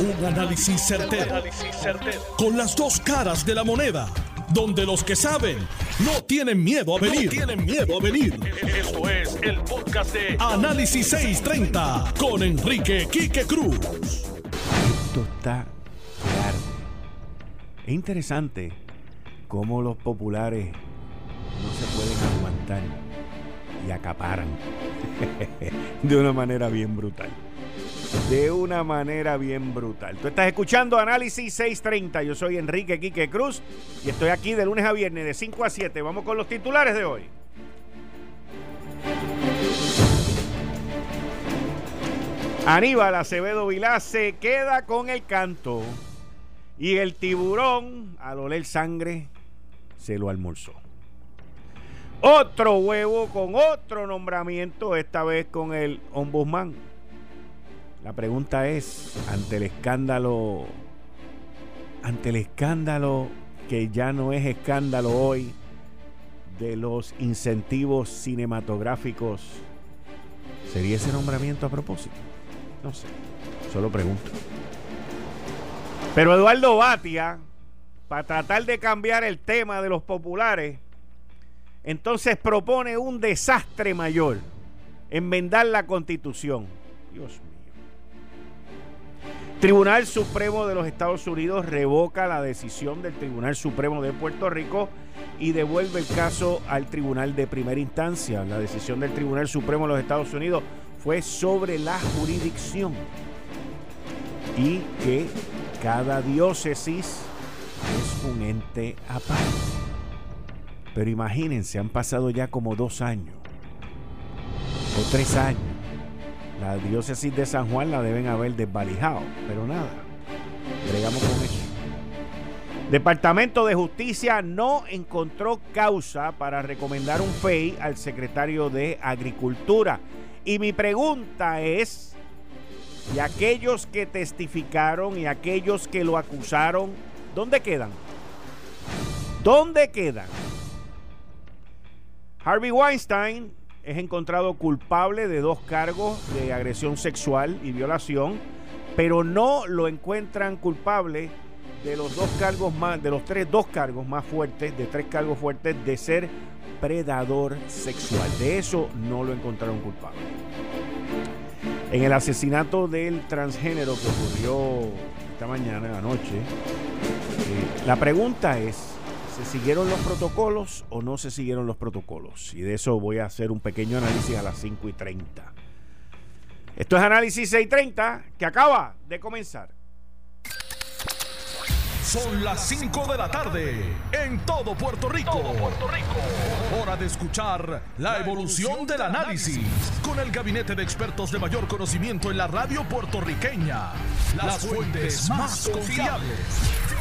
Un análisis certero, Con las dos caras de la moneda. Donde los que saben no tienen miedo a venir. tienen miedo a venir. Esto es el podcast de Análisis 630 con Enrique Quique Cruz. Esto está claro. Es interesante cómo los populares no se pueden aguantar y acaparan de una manera bien brutal de una manera bien brutal. Tú estás escuchando Análisis 630. Yo soy Enrique Quique Cruz y estoy aquí de lunes a viernes de 5 a 7. Vamos con los titulares de hoy. Aníbal Acevedo Vilá se queda con el canto y el tiburón, al oler sangre, se lo almorzó. Otro huevo con otro nombramiento, esta vez con el ombudsman la pregunta es, ante el escándalo, ante el escándalo que ya no es escándalo hoy de los incentivos cinematográficos, ¿sería ese nombramiento a propósito? No sé, solo pregunto. Pero Eduardo Batia, para tratar de cambiar el tema de los populares, entonces propone un desastre mayor, enmendar la constitución. Dios mío. Tribunal Supremo de los Estados Unidos revoca la decisión del Tribunal Supremo de Puerto Rico y devuelve el caso al Tribunal de Primera Instancia. La decisión del Tribunal Supremo de los Estados Unidos fue sobre la jurisdicción y que cada diócesis es un ente aparte. Pero imagínense, han pasado ya como dos años o tres años la diócesis de San Juan la deben haber desvalijado, pero nada, bregamos con eso. Departamento de Justicia no encontró causa para recomendar un FEI al secretario de Agricultura. Y mi pregunta es, ¿y aquellos que testificaron y aquellos que lo acusaron, dónde quedan? ¿Dónde quedan? Harvey Weinstein es encontrado culpable de dos cargos de agresión sexual y violación, pero no lo encuentran culpable de los dos cargos más, de los tres, dos cargos más fuertes, de tres cargos fuertes de ser predador sexual. De eso no lo encontraron culpable. En el asesinato del transgénero que ocurrió esta mañana, anoche, eh, la pregunta es, ¿Se siguieron los protocolos o no se siguieron los protocolos? Y de eso voy a hacer un pequeño análisis a las 5 y 30. Esto es Análisis 630 que acaba de comenzar. Son las 5 de la tarde en todo Puerto Rico. Puerto Rico. Hora de escuchar la evolución del análisis con el gabinete de expertos de mayor conocimiento en la radio puertorriqueña. Las fuentes más confiables.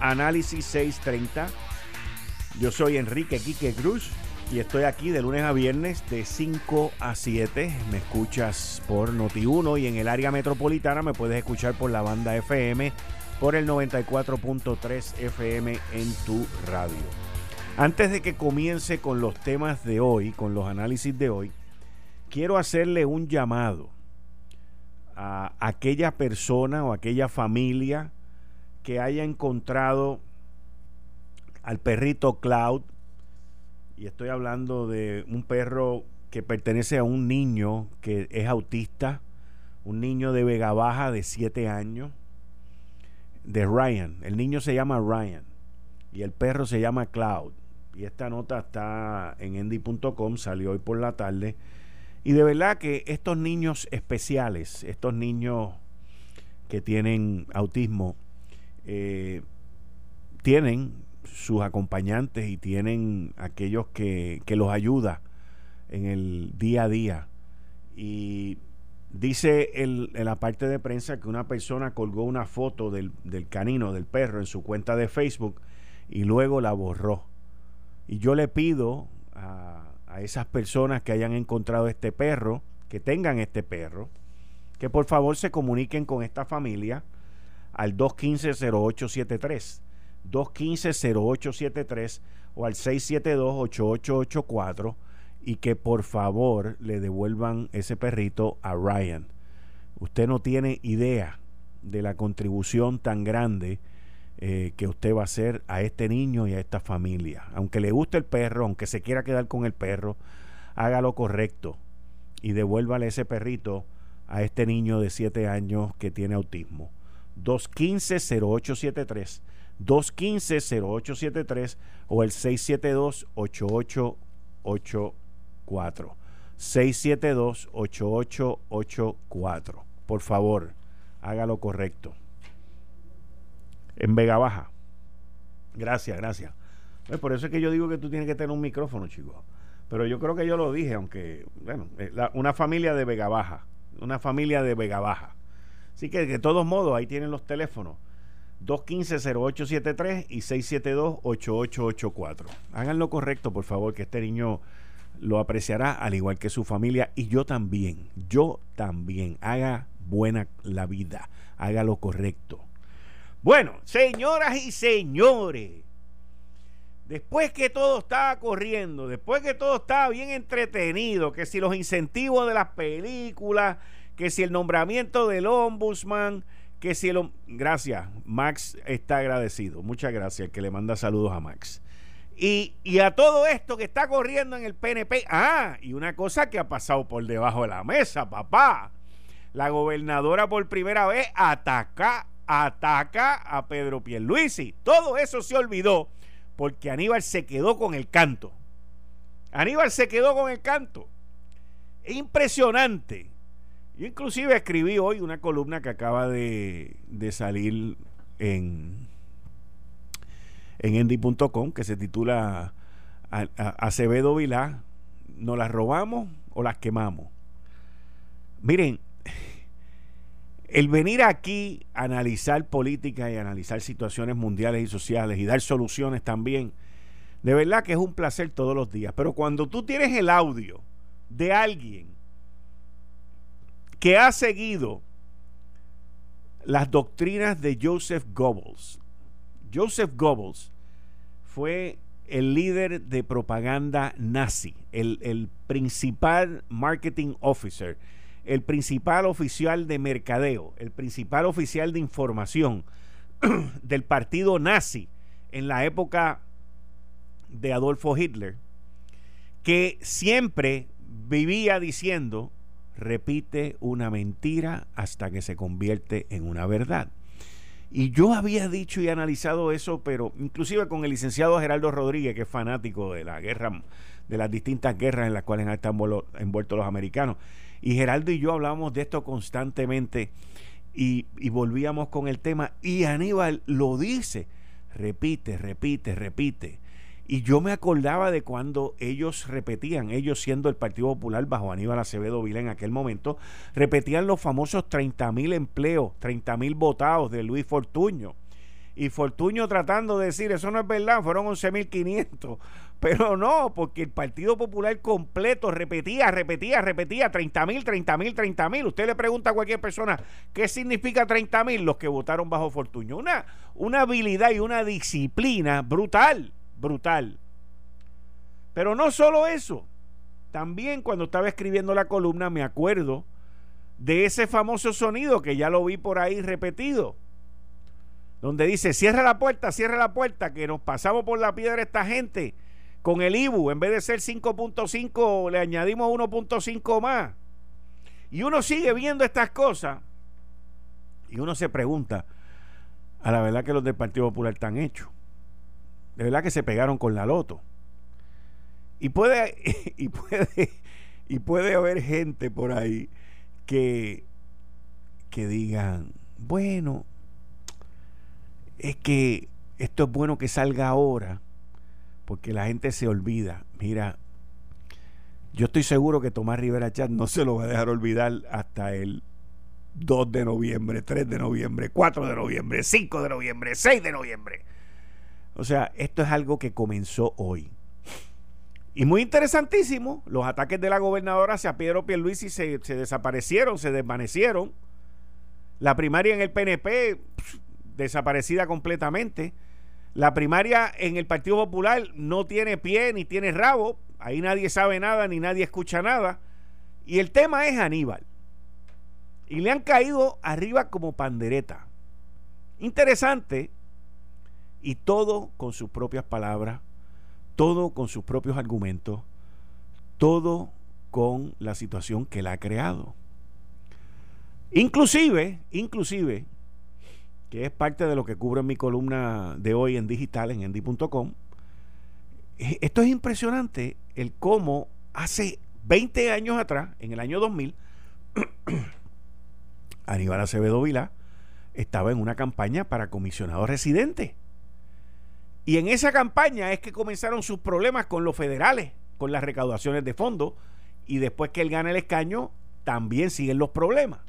Análisis 630 yo soy Enrique Quique Cruz y estoy aquí de lunes a viernes de 5 a 7. Me escuchas por Noti1 y en el área metropolitana me puedes escuchar por la banda FM por el 94.3 FM en tu radio. Antes de que comience con los temas de hoy, con los análisis de hoy, quiero hacerle un llamado a aquella persona o aquella familia que haya encontrado al perrito Cloud. Y estoy hablando de un perro que pertenece a un niño que es autista, un niño de Vega Baja de 7 años, de Ryan. El niño se llama Ryan y el perro se llama Cloud. Y esta nota está en endy.com, salió hoy por la tarde. Y de verdad que estos niños especiales, estos niños que tienen autismo, eh, tienen sus acompañantes y tienen aquellos que, que los ayuda en el día a día. Y Dice en la parte de prensa que una persona colgó una foto del, del, canino, del perro, en su cuenta de Facebook y luego la borró. Y yo le pido a, a esas personas que hayan encontrado este perro, que tengan este perro, que por favor se comuniquen con esta familia al 215-0873. 215-0873 o al 672-8884 y que por favor le devuelvan ese perrito a Ryan. Usted no tiene idea de la contribución tan grande eh, que usted va a hacer a este niño y a esta familia. Aunque le guste el perro, aunque se quiera quedar con el perro, haga lo correcto y devuélvale ese perrito a este niño de 7 años que tiene autismo. 215-0873, 215-0873 o el 672-8884. 672-8884. Por favor, haga lo correcto. En Vega Baja. Gracias, gracias. Pues por eso es que yo digo que tú tienes que tener un micrófono, chicos. Pero yo creo que yo lo dije, aunque, bueno, eh, una familia de Vega Baja. Una familia de Vega Baja. Así que de todos modos, ahí tienen los teléfonos. 215-0873 y 672-8884. Hagan lo correcto, por favor, que este niño lo apreciará al igual que su familia y yo también. Yo también. Haga buena la vida. Haga lo correcto. Bueno, señoras y señores, después que todo estaba corriendo, después que todo estaba bien entretenido, que si los incentivos de las películas, que si el nombramiento del ombudsman, que si el... Gracias, Max está agradecido. Muchas gracias, que le manda saludos a Max. Y, y, a todo esto que está corriendo en el PNP. Ah, y una cosa que ha pasado por debajo de la mesa, papá. La gobernadora por primera vez ataca, ataca a Pedro Pierluisi. Todo eso se olvidó porque Aníbal se quedó con el canto. Aníbal se quedó con el canto. Es impresionante. Yo inclusive escribí hoy una columna que acaba de, salir en, en que se titula Acevedo Vilá, ¿nos las robamos o las quemamos? Miren, el venir aquí a analizar política y analizar situaciones mundiales y sociales y dar soluciones también, de verdad que es un placer todos los días. Pero cuando tú tienes el audio de alguien que ha seguido las doctrinas de Joseph Goebbels. Joseph Goebbels fue el líder de propaganda nazi, el, el, principal marketing officer, el principal oficial de mercadeo, el principal oficial de información del partido nazi en la época de Adolfo Hitler, que siempre vivía diciendo repite una mentira hasta que se convierte en una verdad. Y yo había dicho y analizado eso, pero inclusive con el licenciado Geraldo Rodríguez, que es fanático de la guerra, de las distintas guerras en las cuales están envueltos los americanos. Y Geraldo y yo hablábamos de esto constantemente y, y volvíamos con el tema. Y Aníbal lo dice, repite, repite, repite. Y yo me acordaba de cuando ellos repetían, ellos siendo el Partido Popular bajo Aníbal Acevedo Vila en aquel momento, repetían los famosos 30 mil empleos, 30 mil votados de Luis Fortuño. Y Fortuño tratando de decir, eso no es verdad, fueron 11.500. Pero no, porque el Partido Popular completo repetía, repetía, repetía 30 mil, 30 mil, 30 mil. Usted le pregunta a cualquier persona, ¿qué significa 30 mil? Los que votaron bajo Fortuño. Una, una habilidad y una disciplina brutal brutal. Pero no solo eso, también cuando estaba escribiendo la columna me acuerdo de ese famoso sonido que ya lo vi por ahí repetido, donde dice, cierra la puerta, cierra la puerta, que nos pasamos por la piedra esta gente con el IBU, en vez de ser 5.5, le añadimos 1.5 más. Y uno sigue viendo estas cosas y uno se pregunta, a la verdad que los del Partido Popular están hechos de verdad que se pegaron con la loto. Y puede, y puede, y puede haber gente por ahí que, que digan, bueno, es que esto es bueno que salga ahora, porque la gente se olvida. Mira, Yo estoy seguro que Tomás Rivera Chat no se lo va a dejar olvidar hasta el 2 de noviembre, 3 de noviembre, 4 de noviembre, 5 de noviembre, 6 de noviembre. O sea, esto es algo que comenzó hoy. Y muy interesantísimo, los ataques de la gobernadora hacia Pedro Pierluisi se, se desaparecieron, se desvanecieron. La primaria en el PNP, desaparecida completamente. La primaria en el Partido Popular no tiene pie ni tiene rabo. Ahí nadie sabe nada ni nadie escucha nada. Y el tema es Aníbal. Y le han caído arriba como pandereta. Interesante. Y todo con sus propias palabras. Todo con sus propios argumentos. Todo con la situación que él ha creado. Inclusive, inclusive, que es parte de lo que cubre mi columna de hoy en digital en endy.com. Eh, esto es impresionante, el cómo hace 20 años atrás, en el año 2000, Aníbal Acevedo Vilá estaba en una campaña para comisionado residente. Y en esa campaña es que comenzaron sus problemas con los federales, con las recaudaciones de fondos, y después que él gana el escaño, también siguen los problemas.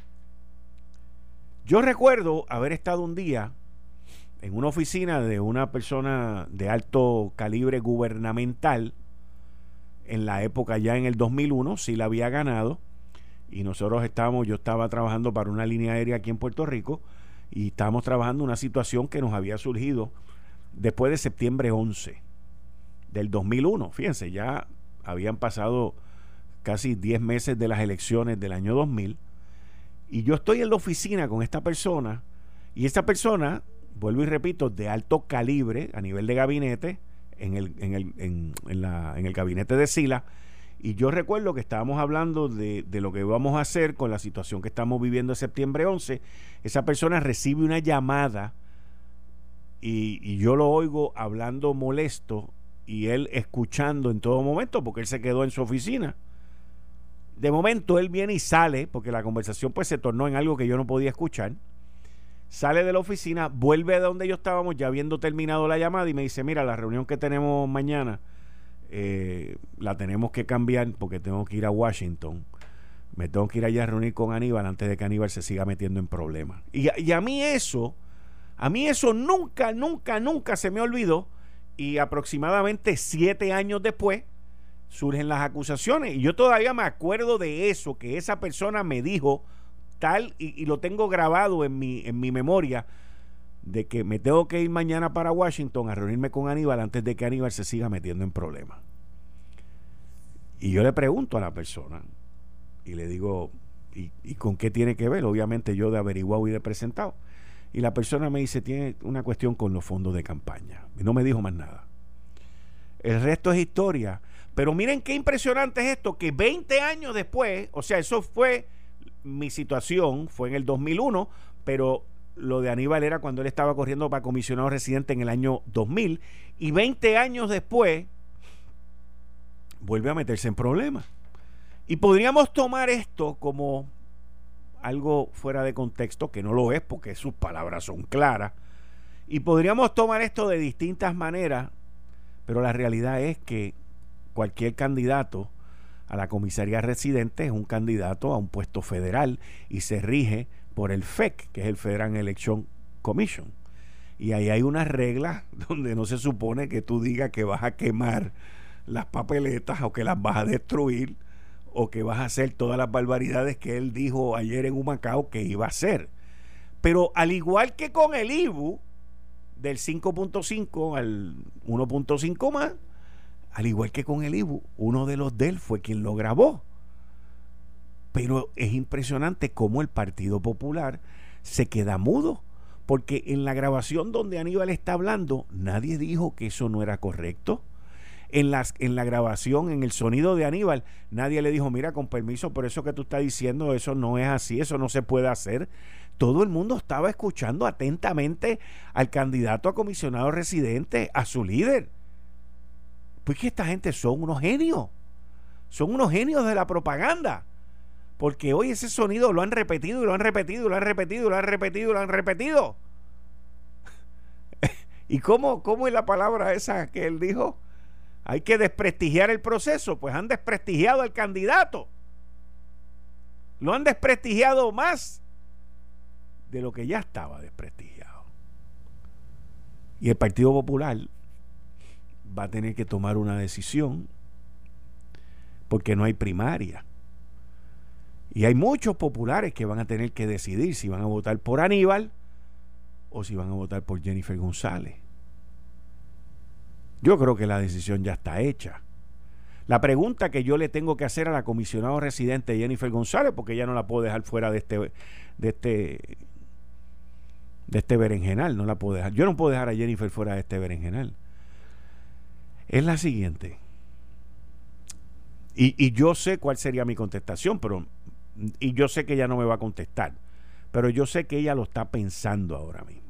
Yo recuerdo haber estado un día en una oficina de una persona de alto calibre gubernamental, en la época ya en el 2001, sí la había ganado, y nosotros estábamos, yo estaba trabajando para una línea aérea aquí en Puerto Rico, y estábamos trabajando una situación que nos había surgido después de septiembre 11 del 2001. Fíjense, ya habían pasado casi 10 meses de las elecciones del año 2000 y yo estoy en la oficina con esta persona y esta persona, vuelvo y repito, de alto calibre a nivel de gabinete, en el, en el, en, la, en el gabinete de Sila. Y yo recuerdo que estábamos hablando de, de, lo que vamos a hacer con la situación que estamos viviendo en septiembre 11. Esa persona recibe una llamada y, y, yo lo oigo hablando molesto y él escuchando en todo momento porque él se quedó en su oficina. De momento él viene y sale, porque la conversación pues se tornó en algo que yo no podía escuchar. Sale de la oficina, vuelve a donde yo estábamos, ya habiendo terminado la llamada, y me dice, mira, la reunión que tenemos mañana eh, la tenemos que cambiar porque tengo que ir a Washington. Me tengo que ir allá a reunir con Aníbal antes de que Aníbal se siga metiendo en problemas. Y, y a mí eso, a mí eso nunca, nunca, nunca se me olvidó. Y aproximadamente siete años después, surgen las acusaciones. Y yo todavía me acuerdo de eso, que esa persona me dijo tal, y, lo tengo grabado en mi, en mi memoria, de que me tengo que ir mañana para Washington a reunirme con Aníbal antes de que Aníbal se siga metiendo en problemas. Y yo le pregunto a la persona, y le digo, ¿y, ¿y, con qué tiene que ver? Obviamente yo de averiguado y de presentado. Y la persona me dice, tiene una cuestión con los fondos de campaña. Y no me dijo más nada. El resto es historia. Pero miren qué impresionante es esto, que 20 años después, o sea, eso fue mi situación, fue en el 2001, pero lo de Aníbal era cuando él estaba corriendo para comisionado residente en el año 2000, y 20 años después vuelve a meterse en problemas. Y podríamos tomar esto como algo fuera de contexto, que no lo es porque sus palabras son claras, y podríamos tomar esto de distintas maneras, pero la realidad es que cualquier candidato a la comisaría residente es un candidato a un puesto federal y se rige por el FEC, que es el Federal Election Commission. Y ahí hay unas reglas donde no se supone que tú digas que vas a quemar las papeletas o que las vas a destruir o que vas a hacer todas las barbaridades que él dijo ayer en Humacao que iba a hacer. Pero al igual que con el IBU, del 5.5 al 1.5 más, al igual que con el Ibu, uno de los de él fue quien lo grabó. Pero es impresionante cómo el Partido Popular se queda mudo. Porque en la grabación donde Aníbal está hablando, nadie dijo que eso no era correcto. En, las, en la grabación, en el sonido de Aníbal, nadie le dijo, mira, con permiso, por eso que tú estás diciendo, eso no es así, eso no se puede hacer. Todo el mundo estaba escuchando atentamente al candidato a comisionado residente, a su líder. Pues que esta gente son unos genios. Son unos genios de la propaganda. Porque hoy ese sonido lo han repetido y lo han repetido y lo han repetido y lo han repetido y lo han repetido. ¿Y cómo, cómo es la palabra esa que él dijo? Hay que desprestigiar el proceso, pues han desprestigiado al candidato. Lo han desprestigiado más de lo que ya estaba desprestigiado. Y el Partido Popular va a tener que tomar una decisión porque no hay primaria. Y hay muchos populares que van a tener que decidir si van a votar por Aníbal o si van a votar por Jennifer González. Yo creo que la decisión ya está hecha. La pregunta que yo le tengo que hacer a la comisionada residente Jennifer González, porque ella no la puedo dejar fuera de este, de este, de este berenjenal, no la puedo dejar. Yo no puedo dejar a Jennifer fuera de este berenjenal. Es la siguiente. Y, y yo sé cuál sería mi contestación, pero y yo sé que ella no me va a contestar, pero yo sé que ella lo está pensando ahora mismo.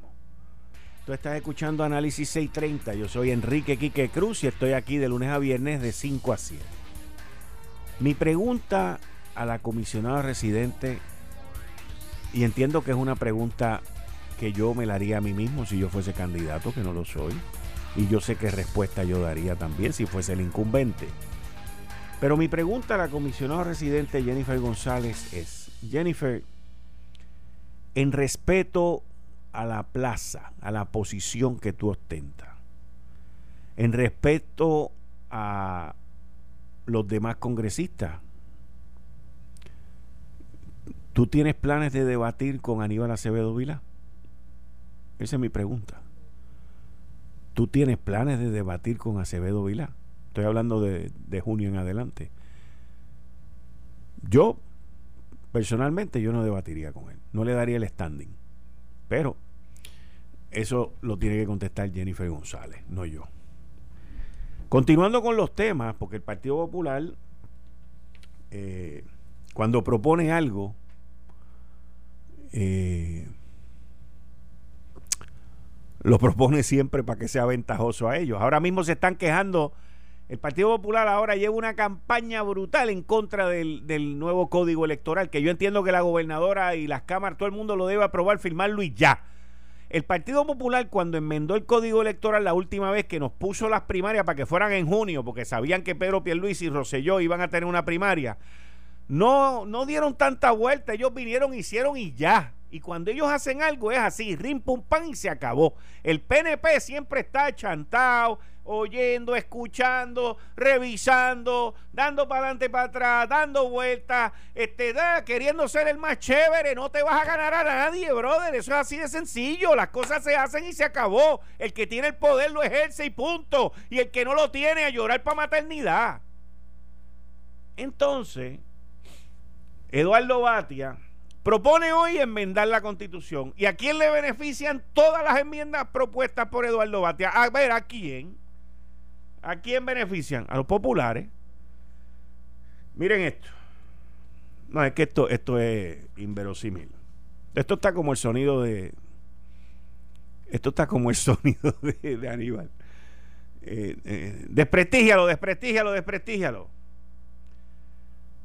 Tú estás escuchando Análisis 630. Yo soy Enrique Quique Cruz y estoy aquí de lunes a viernes de 5 a 7. Mi pregunta a la comisionada residente, y entiendo que es una pregunta que yo me la haría a mí mismo si yo fuese candidato, que no lo soy, y yo sé qué respuesta yo daría también si fuese el incumbente. Pero mi pregunta a la comisionada residente Jennifer González es, Jennifer, en respeto a la plaza, a la posición que tú ostentas, en respeto a los demás congresistas, ¿tú tienes planes de debatir con Aníbal Acevedo Vila? Esa es mi pregunta. ¿Tú tienes planes de debatir con Acevedo Vila? Estoy hablando de, junio en adelante. Yo, personalmente, yo no debatiría con él. No le daría el standing. Pero eso lo tiene que contestar Jennifer González, no yo. Continuando con los temas, porque el Partido Popular, eh, cuando propone algo, eh, lo propone siempre para que sea ventajoso a ellos. Ahora mismo se están quejando el Partido Popular ahora lleva una campaña brutal en contra del, nuevo código electoral, que yo entiendo que la gobernadora y las cámaras, todo el mundo lo debe aprobar, firmarlo y ya. El Partido Popular cuando enmendó el código electoral la última vez que nos puso las primarias para que fueran en junio, porque sabían que Pedro Pierluisi y Rosselló iban a tener una primaria, no, no dieron tanta vuelta, ellos vinieron, hicieron y ya. Y cuando ellos hacen algo es así, rim pum y se acabó. El PNP siempre está chantado, oyendo, escuchando, revisando, dando para adelante, para atrás, dando vueltas, este, queriendo ser el más chévere. No te vas a ganar a nadie, brother. Eso es así de sencillo. Las cosas se hacen y se acabó. El que tiene el poder lo ejerce y punto. Y el que no lo tiene a llorar para maternidad. Entonces, Eduardo Batia propone hoy enmendar la constitución. ¿Y a quién le benefician todas las enmiendas propuestas por Eduardo Batia? A ver, ¿a quién? ¿A quién benefician? A los populares. Miren esto. No, es que esto, esto es inverosímil. Esto está como el sonido de. Esto está como el sonido de, Aníbal. Eh, eh, desprestígialo, desprestígialo, desprestígialo.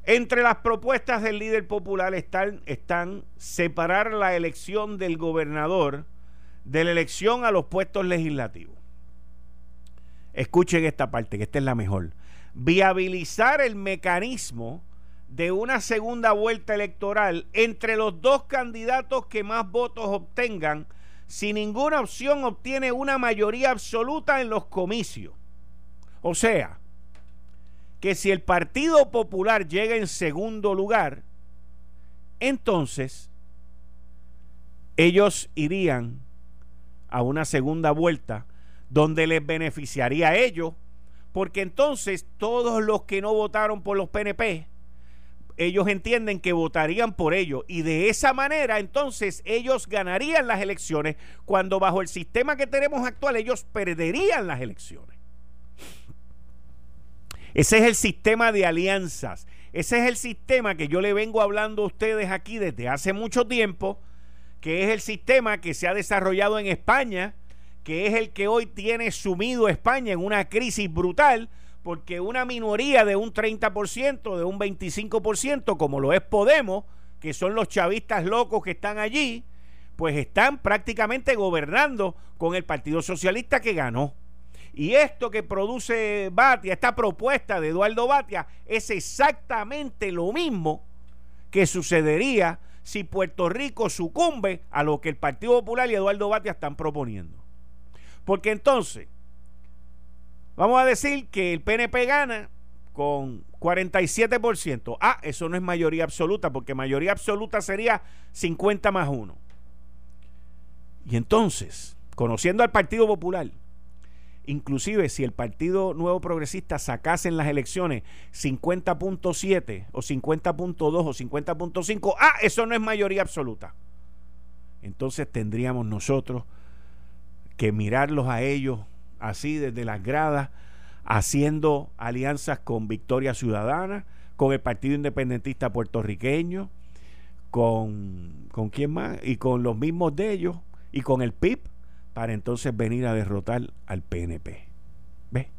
Entre las propuestas del líder popular están, separar la elección del gobernador de la elección a los puestos legislativos. Escuchen esta parte, que esta es la mejor. Viabilizar el mecanismo de una segunda vuelta electoral entre los dos candidatos que más votos obtengan, si ninguna opción obtiene una mayoría absoluta en los comicios. O sea, que si el Partido Popular llega en segundo lugar, entonces ellos irían a una segunda vuelta donde les beneficiaría a ellos, porque entonces todos los que no votaron por los PNP, ellos entienden que votarían por ellos y de esa manera entonces ellos ganarían las elecciones cuando bajo el sistema que tenemos actual ellos perderían las elecciones. Ese es el sistema de alianzas. Ese es el sistema que yo le vengo hablando a ustedes aquí desde hace mucho tiempo, que es el sistema que se ha desarrollado en España, que es el que hoy tiene sumido España en una crisis brutal, porque una minoría de un 30%, de un 25%, como lo es Podemos, que son los chavistas locos que están allí, pues están prácticamente gobernando con el Partido Socialista que ganó. Y esto que produce Batia, esta propuesta de Eduardo Batia, es exactamente lo mismo que sucedería si Puerto Rico sucumbe a lo que el Partido Popular y Eduardo Batia están proponiendo. Porque entonces, vamos a decir que el PNP gana con 47%. Ah, eso no es mayoría absoluta, porque mayoría absoluta sería 50 más 1. Y entonces, conociendo al Partido Popular, inclusive si el Partido Nuevo Progresista sacase en las elecciones 50.7 o 50.2 o 50.5, ah, eso no es mayoría absoluta. Entonces tendríamos nosotros que mirarlos a ellos así desde las gradas haciendo alianzas con Victoria Ciudadana, con el Partido Independentista Puertorriqueño, con, con quién más, y con los mismos de ellos, y con el PIB, para entonces venir a derrotar al PNP. ¿Ve?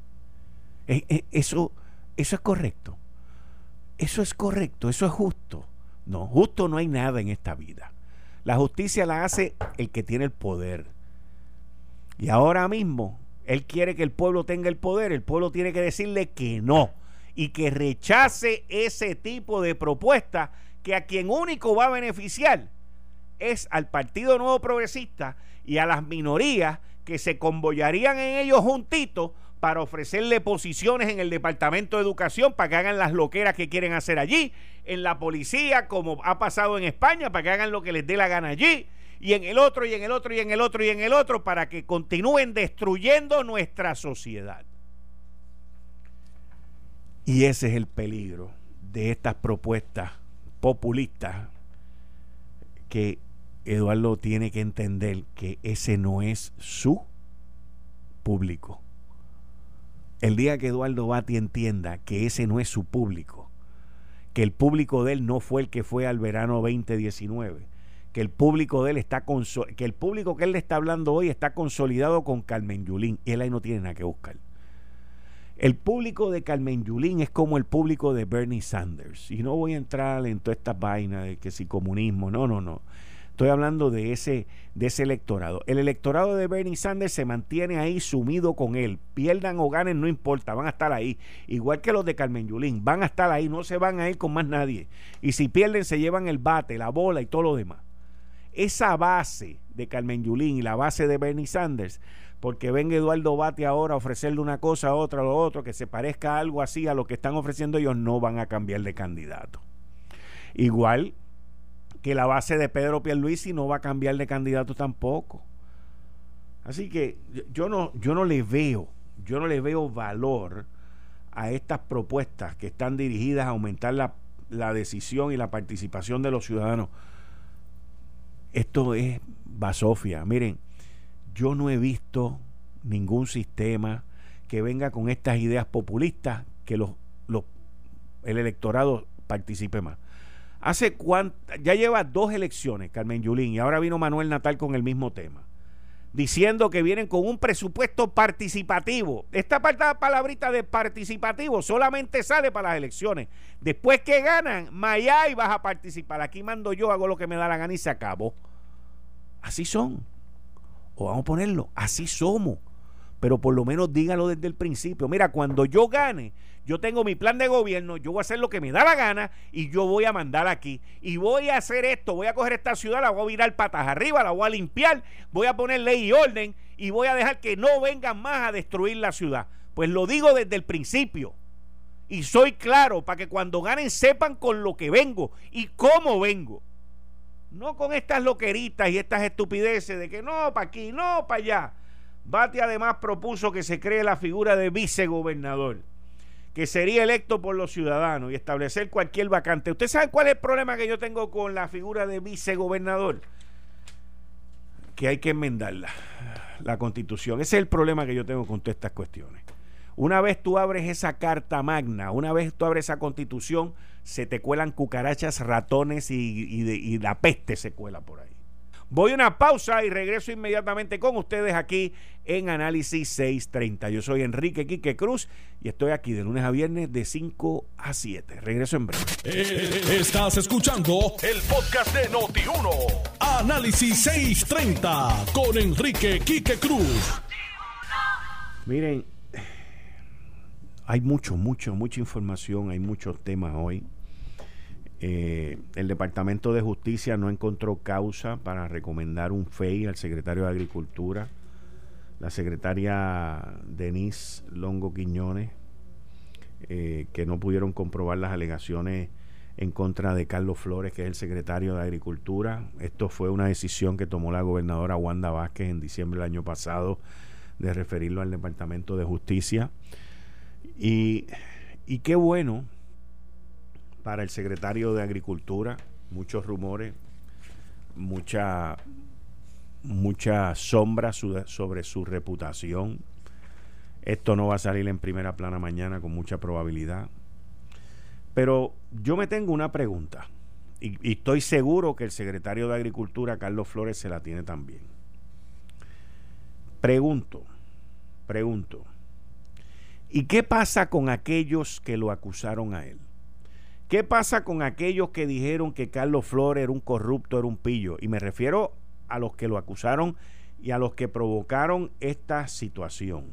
E, e, eso, eso es correcto. Eso es correcto, eso es justo. No, justo no hay nada en esta vida. La justicia la hace el que tiene el poder. Y ahora mismo él quiere que el pueblo tenga el poder, el pueblo tiene que decirle que no y que rechace ese tipo de propuesta que a quien único va a beneficiar es al Partido Nuevo Progresista y a las minorías que se convoyarían en ellos juntitos para ofrecerle posiciones en el Departamento de Educación para que hagan las loqueras que quieren hacer allí, en la policía, como ha pasado en España, para que hagan lo que les dé la gana allí, y en el otro y en el otro y en el otro y en el otro para que continúen destruyendo nuestra sociedad. Y ese es el peligro de estas propuestas populistas que Eduardo tiene que entender que ese no es su público. El día que Eduardo Bati entienda que ese no es su público, que el público de él no fue el que fue al verano 2019, que el público de él está que el público que él le está hablando hoy está consolidado con Carmen Yulín él ahí no tiene nada que buscar. El público de Carmen Yulín es como el público de Bernie Sanders. Y no voy a entrar en toda esta vaina de que si comunismo, no, no, no. Estoy hablando de ese, de ese electorado. El electorado de Bernie Sanders se mantiene ahí sumido con él. Pierdan o ganen, no importa, van a estar ahí. Igual que los de Carmen Yulín, van a estar ahí, no se van a ir con más nadie. Y si pierden, se llevan el bate, la bola y todo lo demás esa base de Carmen Yulín y la base de Bernie Sanders, porque venga Eduardo Bate ahora a ofrecerle una cosa a otra, a lo otro, que se parezca algo así a lo que están ofreciendo ellos, no van a cambiar de candidato. Igual que la base de Pedro Pierluisi no va a cambiar de candidato tampoco. Así que yo no, yo no le veo, yo no le veo valor a estas propuestas que están dirigidas a aumentar la, la decisión y la participación de los ciudadanos esto es basofia. Miren, yo no he visto ningún sistema que venga con estas ideas populistas que los, el electorado participe más. Hace cuántas, ya lleva dos elecciones Carmen Yulín y ahora vino Manuel Natal con el mismo tema, diciendo que vienen con un presupuesto participativo. Esta palabrita de participativo solamente sale para las elecciones. Después que ganan, Mayay vas a participar. Aquí mando yo, hago lo que me da la gana y se acabó. Así son. O vamos a ponerlo, así somos. Pero por lo menos dígalo desde el principio. Mira, cuando yo gane, yo tengo mi plan de gobierno, yo voy a hacer lo que me da la gana y yo voy a mandar aquí. Y voy a hacer esto, voy a coger esta ciudad, la voy a virar patas arriba, la voy a limpiar, voy a poner ley y orden y voy a dejar que no vengan más a destruir la ciudad. Pues lo digo desde el principio. Y soy claro para que cuando ganen sepan con lo que vengo y cómo vengo. No con estas loqueritas y estas estupideces de que no, para aquí, no, para allá. Bate además propuso que se cree la figura de vicegobernador, que sería electo por los ciudadanos y establecer cualquier vacante. ¿Usted sabe cuál es el problema que yo tengo con la figura de vicegobernador? Que hay que enmendarla, la constitución. Ese es el problema que yo tengo con todas estas cuestiones. Una vez tú abres esa carta magna, una vez tú abres esa constitución, se te cuelan cucarachas, ratones y, la peste se cuela por ahí. Voy a una pausa y regreso inmediatamente con ustedes aquí en Análisis 630. Yo soy Enrique Quique Cruz y estoy aquí de lunes a viernes de 5 a 7. Regreso en breve. Eh, estás escuchando el podcast de Noti1. Análisis 630 con Enrique Quique Cruz. Miren, hay mucho, mucho, mucha información, hay muchos temas hoy. Eh, el Departamento de Justicia no encontró causa para recomendar un FEI al secretario de Agricultura. La secretaria Denise Longo Quiñones, eh, que no pudieron comprobar las alegaciones en contra de Carlos Flores, que es el secretario de Agricultura. Esto fue una decisión que tomó la gobernadora Wanda Vázquez en diciembre del año pasado de referirlo al Departamento de Justicia. Y, y qué bueno para el secretario de Agricultura, muchos rumores, mucha, mucha sombra sobre su reputación. Esto no va a salir en primera plana mañana con mucha probabilidad. Pero yo me tengo una pregunta y, y, estoy seguro que el secretario de Agricultura, Carlos Flores, se la tiene también. Pregunto, pregunto, ¿y qué pasa con aquellos que lo acusaron a él? ¿Qué pasa con aquellos que dijeron que Carlos Flores era un corrupto, era un pillo? Y me refiero a los que lo acusaron y a los que provocaron esta situación.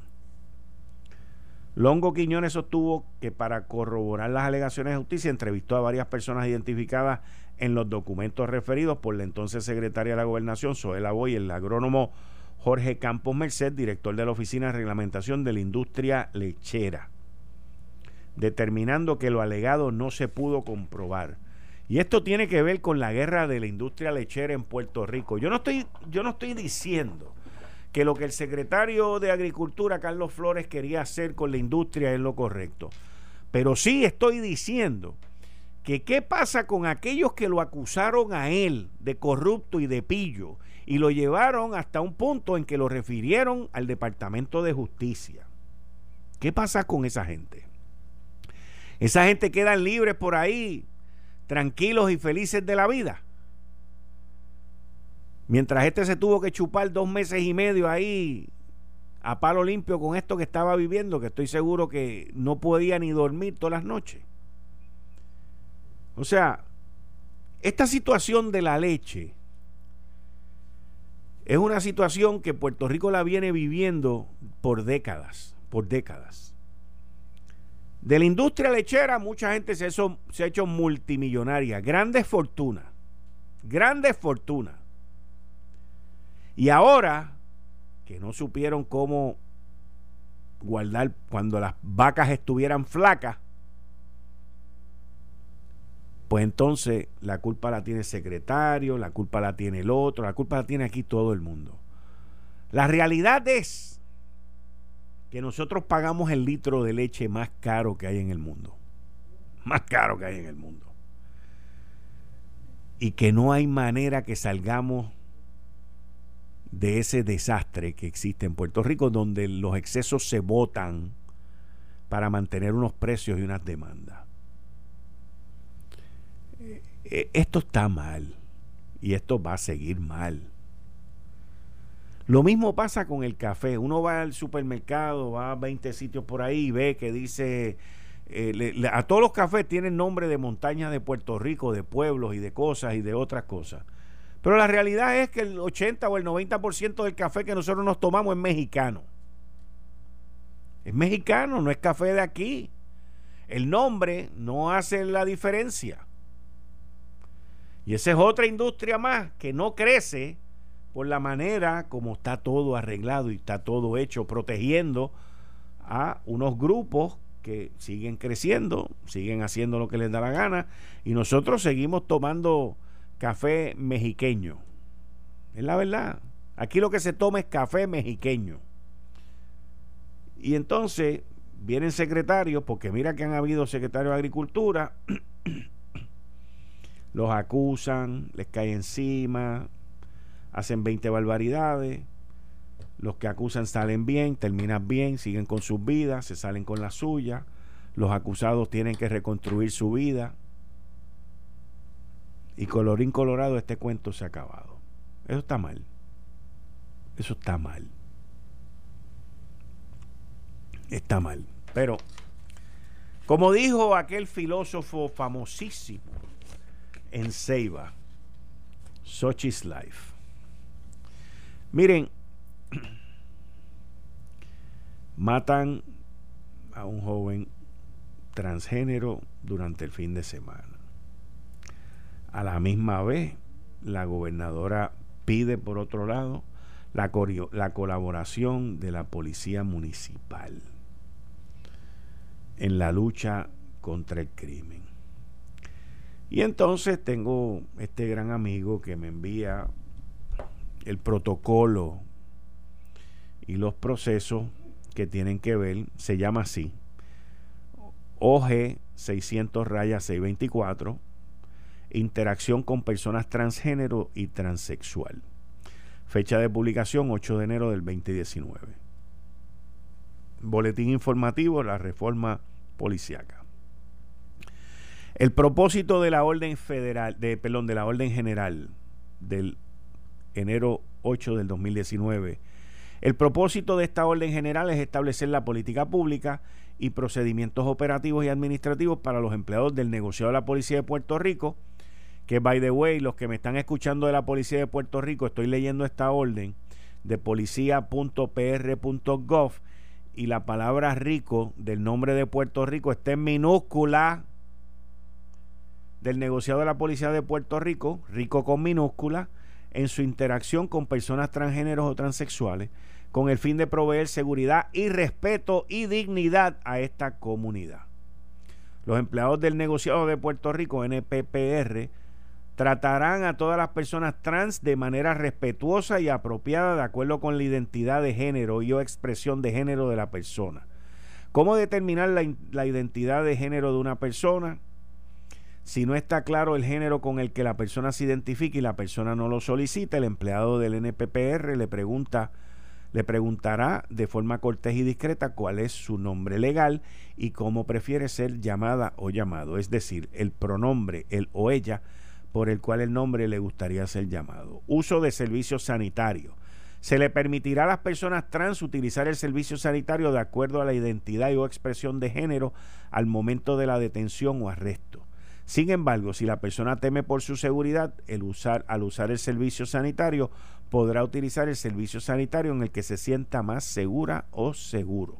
Longo Quiñones sostuvo que para corroborar las alegaciones de justicia entrevistó a varias personas identificadas en los documentos referidos por la entonces secretaria de la Gobernación, Soela Boy, el agrónomo Jorge Campos Merced, director de la Oficina de Reglamentación de la Industria Lechera determinando que lo alegado no se pudo comprobar. Y esto tiene que ver con la guerra de la industria lechera en Puerto Rico. Yo no estoy, yo no estoy diciendo que lo que el secretario de Agricultura, Carlos Flores, quería hacer con la industria es lo correcto. Pero sí estoy diciendo que qué pasa con aquellos que lo acusaron a él de corrupto y de pillo y lo llevaron hasta un punto en que lo refirieron al Departamento de Justicia. ¿Qué pasa con esa gente? Esa gente queda libres por ahí, tranquilos y felices de la vida. Mientras este se tuvo que chupar dos meses y medio ahí a palo limpio con esto que estaba viviendo, que estoy seguro que no podía ni dormir todas las noches. O sea, esta situación de la leche es una situación que Puerto Rico la viene viviendo por décadas, por décadas. De la industria lechera, mucha gente se, se ha hecho multimillonaria. Grandes fortunas. Grandes fortunas. Y ahora, que no supieron cómo guardar cuando las vacas estuvieran flacas, pues entonces la culpa la tiene el secretario, la culpa la tiene el otro, la culpa la tiene aquí todo el mundo. La realidad es que nosotros pagamos el litro de leche más caro que hay en el mundo. Más caro que hay en el mundo. Y que no hay manera que salgamos de ese desastre que existe en Puerto Rico, donde los excesos se votan para mantener unos precios y unas demandas. Eh, eh, esto está mal y esto va a seguir mal. Lo mismo pasa con el café. Uno va al supermercado, va a 20 sitios por ahí y ve que dice, eh, a todos los cafés tienen nombre de montañas de Puerto Rico, de pueblos y de cosas y de otras cosas. Pero la realidad es que el 80 o el 90% del café que nosotros nos tomamos es mexicano. Es mexicano, no es café de aquí. El nombre no hace la diferencia. Y esa es otra industria más que no crece por la manera como está todo arreglado y está todo hecho, protegiendo a unos grupos que siguen creciendo, siguen haciendo lo que les da la gana, y nosotros seguimos tomando café mexiqueño. Es la verdad. Aquí lo que se toma es café mexiqueño. Y entonces vienen secretarios, porque mira que han habido secretarios de Agricultura, los acusan, les cae encima, hacen 20 barbaridades, los que acusan salen bien, terminan bien, siguen con sus vidas, se salen con la suya, los acusados tienen que reconstruir su vida. Y colorín colorado, este cuento se ha acabado. Eso está mal. Eso está mal. Está mal. Pero, como dijo aquel filósofo famosísimo en Ceiba, such is life. Miren, Matan a un joven transgénero durante el fin de semana. A la misma vez, la gobernadora pide, por otro lado, la, la colaboración de la policía municipal en la lucha contra el crimen. Y entonces tengo este gran amigo que me envía el protocolo y los procesos que tienen que ver, se llama así, OG 600 rayas 624, interacción con personas transgénero y transexual. Fecha de publicación 8 de enero del 2019. Boletín informativo, la reforma policiaca. El propósito de la orden federal, de, perdón, de la orden general del enero 8 del 2019 el propósito de esta orden general es establecer la política pública y procedimientos operativos y administrativos para los empleados del negociado de la Policía de Puerto Rico, que by the way, los que me están escuchando de la Policía de Puerto Rico, estoy leyendo esta orden de policía.pr.gov y la palabra rico del nombre de Puerto Rico está en minúscula del negociado de la Policía de Puerto Rico, rico con minúscula, en su interacción con personas transgéneros o transexuales con el fin de proveer seguridad y respeto y dignidad a esta comunidad. Los empleados del negociado de Puerto Rico, NPPR, tratarán a todas las personas trans de manera respetuosa y apropiada de acuerdo con la identidad de género y o expresión de género de la persona. ¿Cómo determinar la, la, identidad de género de una persona? Si no está claro el género con el que la persona se identifica y la persona no lo solicita, el empleado del NPPR le pregunta le preguntará de forma cortés y discreta cuál es su nombre legal y cómo prefiere ser llamada o llamado, es decir, el pronombre, él o ella, por el cual el nombre le gustaría ser llamado. Uso de servicios sanitarios. Se le permitirá a las personas trans utilizar el servicio sanitario de acuerdo a la identidad y o expresión de género al momento de la detención o arresto. Sin embargo, si la persona teme por su seguridad, al usar el servicio sanitario podrá utilizar el servicio sanitario en el que se sienta más segura o seguro.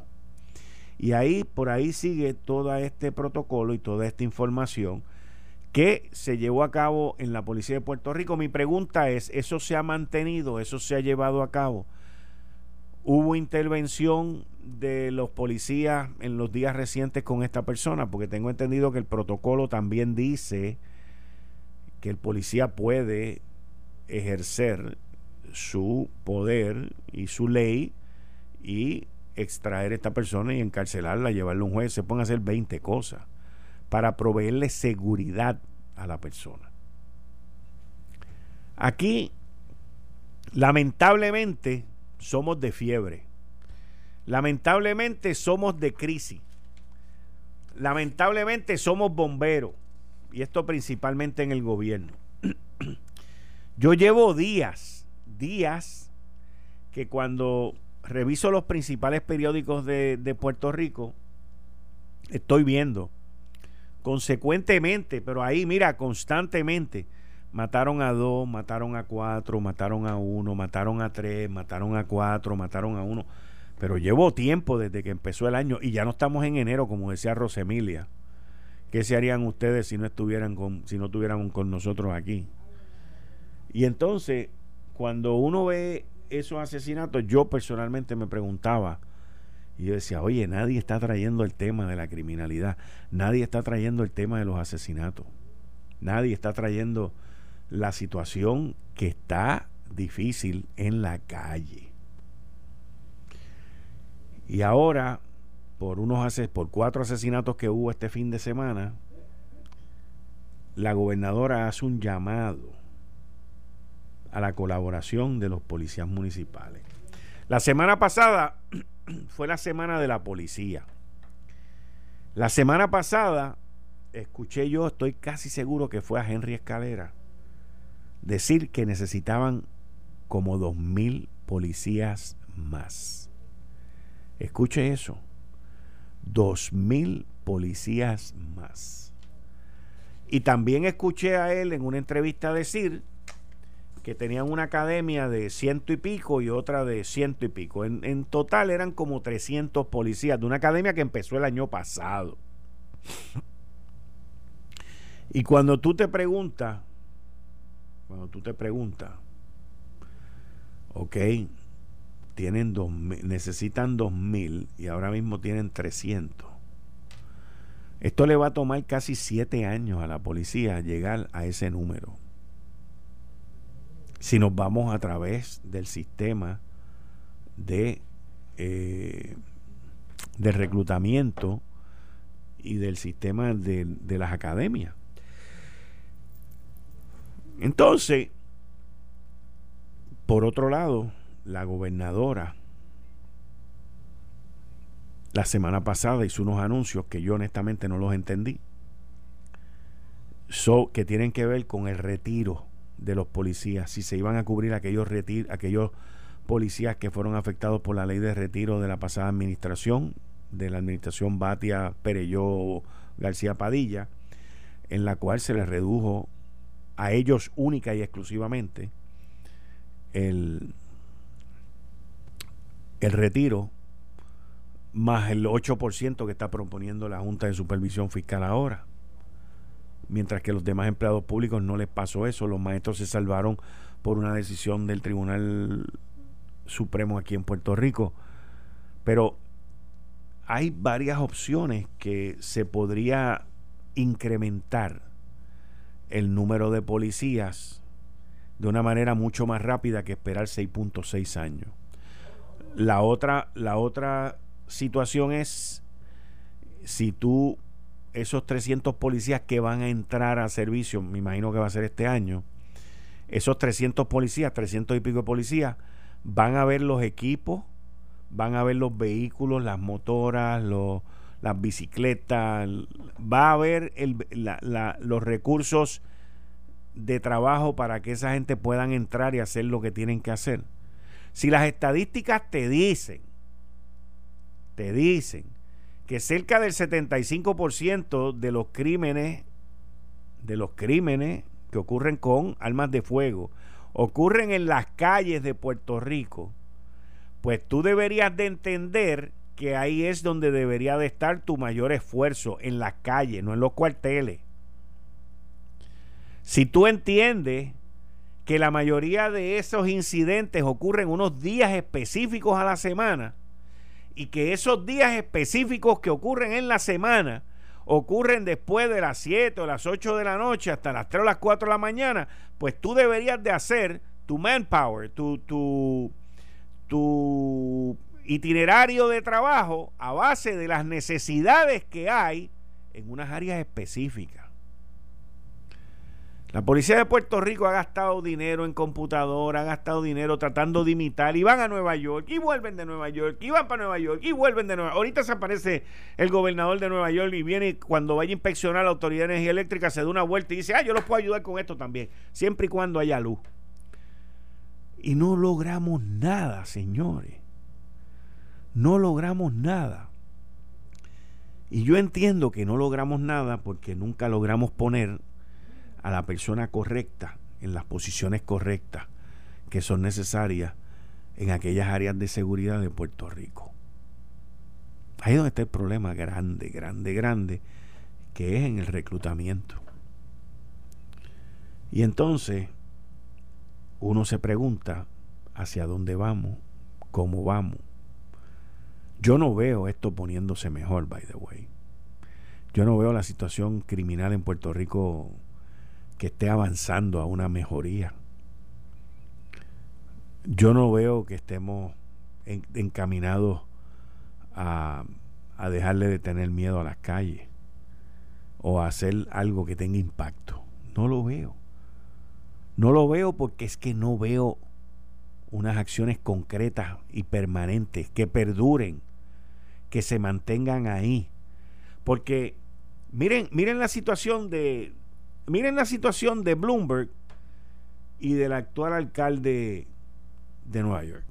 Y ahí, por ahí sigue todo este protocolo y toda esta información que se llevó a cabo en la Policía de Puerto Rico. Mi pregunta es, ¿eso se ha mantenido? ¿Eso se ha llevado a cabo? ¿Hubo intervención de los policías en los días recientes con esta persona? Porque tengo entendido que el protocolo también dice que el policía puede ejercer su poder y su ley y extraer a esta persona y encarcelarla, llevarla a un juez, se pueden hacer 20 cosas para proveerle seguridad a la persona. Aquí, lamentablemente, somos de fiebre. Lamentablemente somos de crisis. Lamentablemente somos bomberos. Y esto principalmente en el gobierno. Yo llevo días días que cuando reviso los principales periódicos de, Puerto Rico, estoy viendo consecuentemente, pero ahí mira, constantemente, mataron a dos, mataron a cuatro, mataron a uno, mataron a tres, mataron a cuatro, mataron a uno. Pero llevo tiempo desde que empezó el año y ya no estamos en enero, como decía Rosemilia. ¿Qué se harían ustedes si no estuvieran con, si no estuvieran con nosotros aquí? Y entonces cuando uno ve esos asesinatos, yo personalmente me preguntaba, y yo decía, oye, nadie está trayendo el tema de la criminalidad, nadie está trayendo el tema de los asesinatos, nadie está trayendo la situación que está difícil en la calle. Y ahora, por unos por cuatro asesinatos que hubo este fin de semana, la gobernadora hace un llamado a la colaboración de los policías municipales. La semana pasada fue la semana de la policía. La semana pasada escuché yo, estoy casi seguro que fue a Henry Escalera, decir que necesitaban como dos mil policías más. Escuche eso, dos mil policías más. Y también escuché a él en una entrevista decir que tenían una academia de ciento y pico y otra de ciento y pico. En, en total eran como 300 policías de una academia que empezó el año pasado. Y cuando tú te preguntas, cuando tú te preguntas, ok, tienen dos, necesitan 2.000 y ahora mismo tienen 300. Esto le va a tomar casi siete años a la policía llegar a ese número. Si nos vamos a través del sistema de, eh, de reclutamiento y del sistema de, de las academias. Entonces, por otro lado, la gobernadora la semana pasada hizo unos anuncios que yo honestamente no los entendí. que tienen que ver con el retiro de los policías, si se iban a cubrir aquellos, aquellos policías que fueron afectados por la ley de retiro de la pasada administración, de la administración Batia Pereyó García Padilla, en la cual se les redujo a ellos única y exclusivamente el, el retiro más el 8% que está proponiendo la Junta de Supervisión Fiscal ahora. Mientras que los demás empleados públicos no les pasó eso, los maestros se salvaron por una decisión del Tribunal Supremo aquí en Puerto Rico. Pero hay varias opciones que se podría incrementar el número de policías de una manera mucho más rápida que esperar 6.6 años. La otra, la otra situación es si tú, esos 300 policías que van a entrar a servicio, me imagino que va a ser este año, esos 300 policías, 300 y pico de policías, van a ver los equipos, van a ver los vehículos, las motoras, los las bicicletas, va a haber los recursos de trabajo para que esa gente puedan entrar y hacer lo que tienen que hacer. Si las estadísticas te dicen, te dicen que cerca del 75% de los crímenes, de los crímenes que ocurren con armas de fuego, ocurren en las calles de Puerto Rico, pues tú deberías de entender que ahí es donde debería de estar tu mayor esfuerzo, en las calles, no en los cuarteles. Si tú entiendes que la mayoría de esos incidentes ocurren unos días específicos a la semana y que esos días específicos que ocurren en la semana ocurren después de las 7 o las 8 de la noche hasta las 3 o las 4 de la mañana, pues tú deberías de hacer tu manpower, tu, tu, tu itinerario de trabajo a base de las necesidades que hay en unas áreas específicas. La policía de Puerto Rico ha gastado dinero en computadora, ha gastado dinero tratando de imitar y van a Nueva York y vuelven de Nueva York y van para Nueva York y vuelven de Nueva York. Ahorita se aparece el gobernador de Nueva York y viene cuando vaya a inspeccionar la Autoridad de Energía Eléctrica, se da una vuelta y dice, ah, yo los puedo ayudar con esto también, siempre y cuando haya luz. Y no logramos nada, señores no logramos nada. Y yo entiendo que no logramos nada porque nunca logramos poner a la persona correcta en las posiciones correctas que son necesarias en aquellas áreas de seguridad de Puerto Rico. Ahí es donde está el problema grande, grande, grande, que es en el reclutamiento. Y entonces uno se pregunta hacia dónde vamos, cómo vamos. Yo no veo esto poniéndose mejor, by the way. Yo no veo la situación criminal en Puerto Rico que esté avanzando a una mejoría. Yo no veo que estemos encaminados a, dejarle de tener miedo a las calles o a hacer algo que tenga impacto. No lo veo. No lo veo porque es que no veo unas acciones concretas y permanentes que perduren que se mantengan ahí. Porque miren, miren la situación de miren la situación de Bloomberg y del actual alcalde de Nueva York.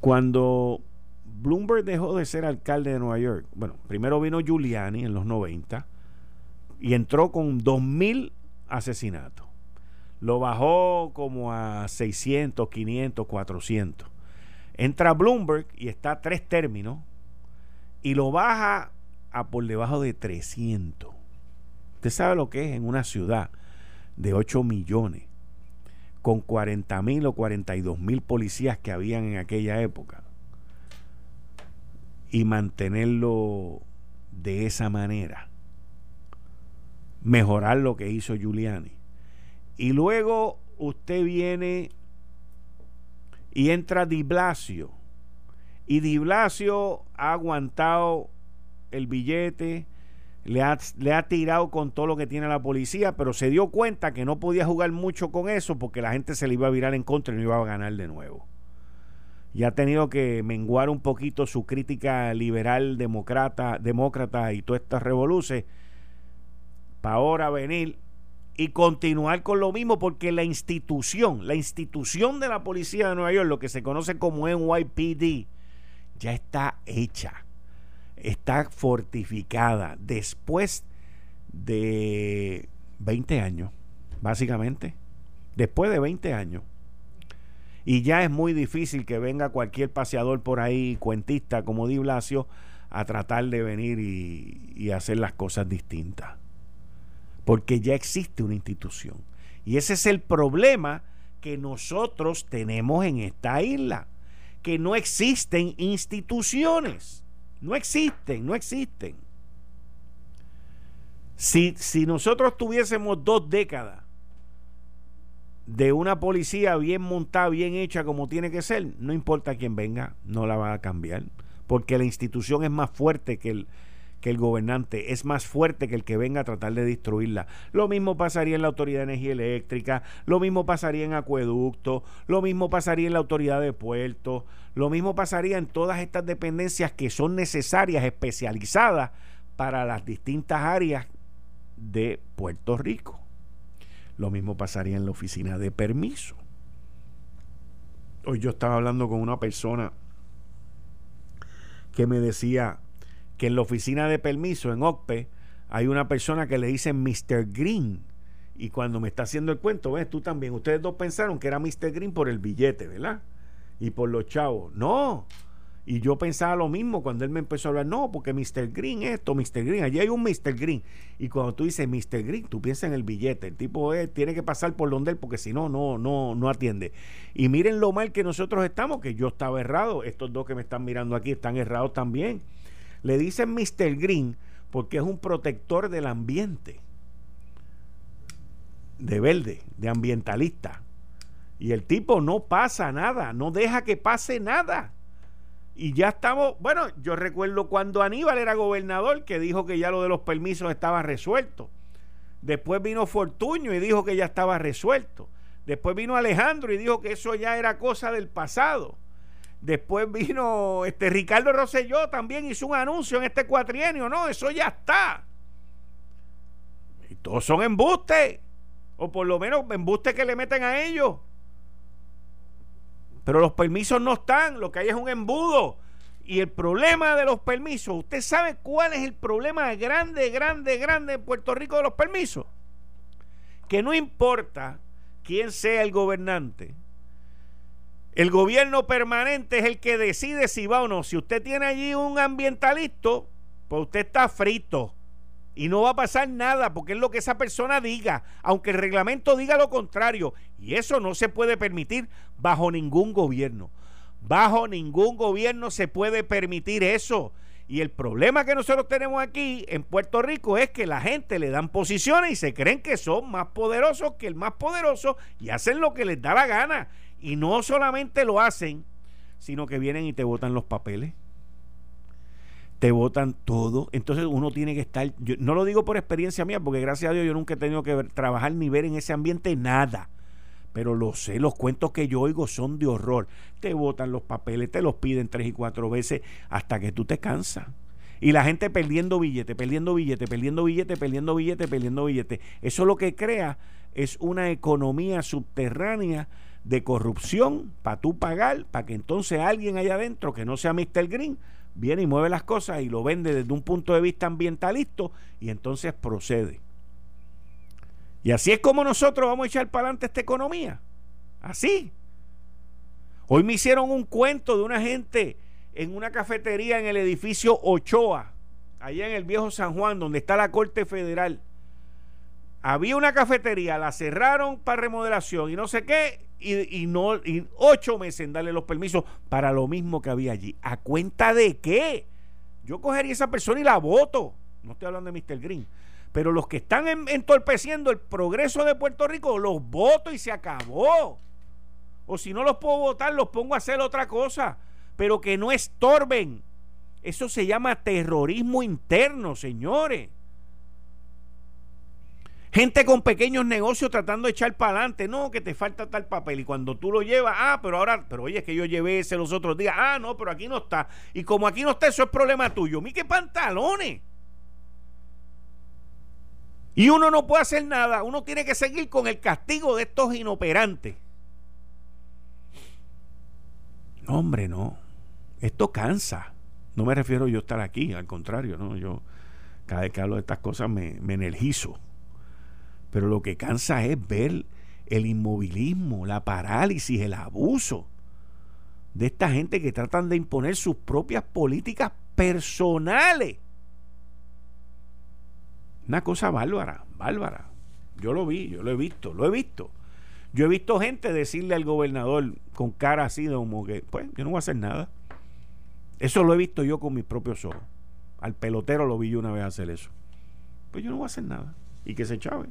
Cuando Bloomberg dejó de ser alcalde de Nueva York, bueno, primero vino Giuliani en los 90 y entró con 2.000 asesinatos. lo bajó como a 600, 500, 400. Entra Bloomberg y está a tres términos y lo baja a por debajo de 300. Usted sabe lo que es en una ciudad de 8 millones, con 40 mil o 42 mil policías que habían en aquella época, y mantenerlo de esa manera, mejorar lo que hizo Giuliani. Y luego usted viene y entra Di Blasio. Y Di Blasio ha aguantado el billete, le ha, le ha, tirado con todo lo que tiene la policía, pero se dio cuenta que no podía jugar mucho con eso porque la gente se le iba a virar en contra y no iba a ganar de nuevo. Y ha tenido que menguar un poquito su crítica liberal, demócrata, demócrata y todas estas revoluciones para ahora venir y continuar con lo mismo porque la institución, la institución de la policía de Nueva York, lo que se conoce como NYPD, ya está hecha, está fortificada después de 20 años, básicamente, después de 20 años. Y ya es muy difícil que venga cualquier paseador por ahí, cuentista como Di Blasio, a tratar de venir y, y hacer las cosas distintas porque ya existe una institución. Y ese es el problema que nosotros tenemos en esta isla, que no existen instituciones. No existen, no existen. Si, si nosotros tuviésemos dos décadas de una policía bien montada, bien hecha como tiene que ser, no importa quién venga, no la va a cambiar, porque la institución es más fuerte que el, que el gobernante es más fuerte que el que venga a tratar de destruirla. Lo mismo pasaría en la Autoridad de Energía Eléctrica, lo mismo pasaría en Acueducto, lo mismo pasaría en la Autoridad de Puertos, lo mismo pasaría en todas estas dependencias que son necesarias, especializadas para las distintas áreas de Puerto Rico. Lo mismo pasaría en la oficina de permiso. Hoy yo estaba hablando con una persona que me decía, que en la oficina de permiso, en OCPE, hay una persona que le dicen Mr. Green. Y cuando me está haciendo el cuento, ves, tú también, ustedes dos pensaron que era Mr. Green por el billete, ¿verdad? Y por los chavos. No. Y yo pensaba lo mismo cuando él me empezó a hablar, no, porque Mr. Green esto, Mr. Green, allí hay un Mr. Green. Y cuando tú dices Mr. Green, tú piensas en el billete. El tipo tiene que pasar por donde él, porque si no, no, no, no atiende. Y miren lo mal que nosotros estamos, que yo estaba errado. Estos dos que me están mirando aquí están errados también. Le dicen Mr. Green porque es un protector del ambiente, de verde, de ambientalista. Y el tipo no pasa nada, no deja que pase nada. Y ya estamos, bueno, yo recuerdo cuando Aníbal era gobernador que dijo que ya lo de los permisos estaba resuelto. Después vino Fortuño y dijo que ya estaba resuelto. Después vino Alejandro y dijo que eso ya era cosa del pasado. Después vino este Ricardo Rosselló, también hizo un anuncio en este cuatrienio. No, eso ya está. Y todos son embustes. O por lo menos embustes que le meten a ellos. Pero los permisos no están. Lo que hay es un embudo. Y el problema de los permisos, ¿usted sabe cuál es el problema grande, grande, grande en Puerto Rico de los permisos? Que no importa quién sea el gobernante, el gobierno permanente es el que decide si va o no. Si usted tiene allí un ambientalista, pues usted está frito. Y no va a pasar nada porque es lo que esa persona diga, aunque el reglamento diga lo contrario. Y eso no se puede permitir bajo ningún gobierno. Bajo ningún gobierno se puede permitir eso. Y el problema que nosotros tenemos aquí en Puerto Rico es que la gente le dan posiciones y se creen que son más poderosos que el más poderoso y hacen lo que les da la gana. Y no solamente lo hacen, sino que vienen y te votan los papeles. Te votan todo. Entonces uno tiene que estar, no lo digo por experiencia mía, porque gracias a Dios yo nunca he tenido que trabajar ni ver en ese ambiente nada. Pero lo sé, los cuentos que yo oigo son de horror. Te votan los papeles, te los piden tres y cuatro veces hasta que tú te cansas. Y la gente perdiendo billete, perdiendo billete, perdiendo billete, perdiendo billete, perdiendo billete. Eso lo que crea es una economía subterránea de corrupción para tú pagar, para que entonces alguien allá adentro, que no sea Mr. Green, viene y mueve las cosas y lo vende desde un punto de vista ambientalista y entonces procede. Y así es como nosotros vamos a echar para adelante esta economía. Así. Hoy me hicieron un cuento de una gente en una cafetería en el edificio Ochoa, allá en el viejo San Juan, donde está la Corte Federal. Había una cafetería, la cerraron para remodelación y no sé qué, y, no, ocho meses en darle los permisos para lo mismo que había allí. ¿A cuenta de qué? Yo cogería esa persona y la voto. No estoy hablando de Mr. Green. Pero los que están entorpeciendo el progreso de Puerto Rico, los voto y se acabó. O si no los puedo votar, los pongo a hacer otra cosa. Pero que no estorben. Eso se llama terrorismo interno, señores. Gente con pequeños negocios tratando de echar para adelante. No, que te falta tal papel. Y cuando tú lo llevas, ah, pero ahora, pero oye, es que yo llevé ese los otros días. Ah, no, pero aquí no está. Y como aquí no está, eso es problema tuyo. Mi qué pantalones. Y uno no puede hacer nada. Uno tiene que seguir con el castigo de estos inoperantes. No, hombre, no. Esto cansa. No me refiero yo a estar aquí, al contrario, no. Yo cada vez que hablo de estas cosas me, me energizo. Pero lo que cansa es ver el inmovilismo, la parálisis, el abuso de esta gente que tratan de imponer sus propias políticas personales. Una cosa bárbara, bárbara. Yo lo vi, yo lo he visto, lo he visto. Yo he visto gente decirle al gobernador con cara así de como que, pues, yo no voy a hacer nada. Eso lo he visto yo con mis propios ojos. Al pelotero lo vi yo una vez hacer eso. Pues yo no voy a hacer nada. Y que se chave.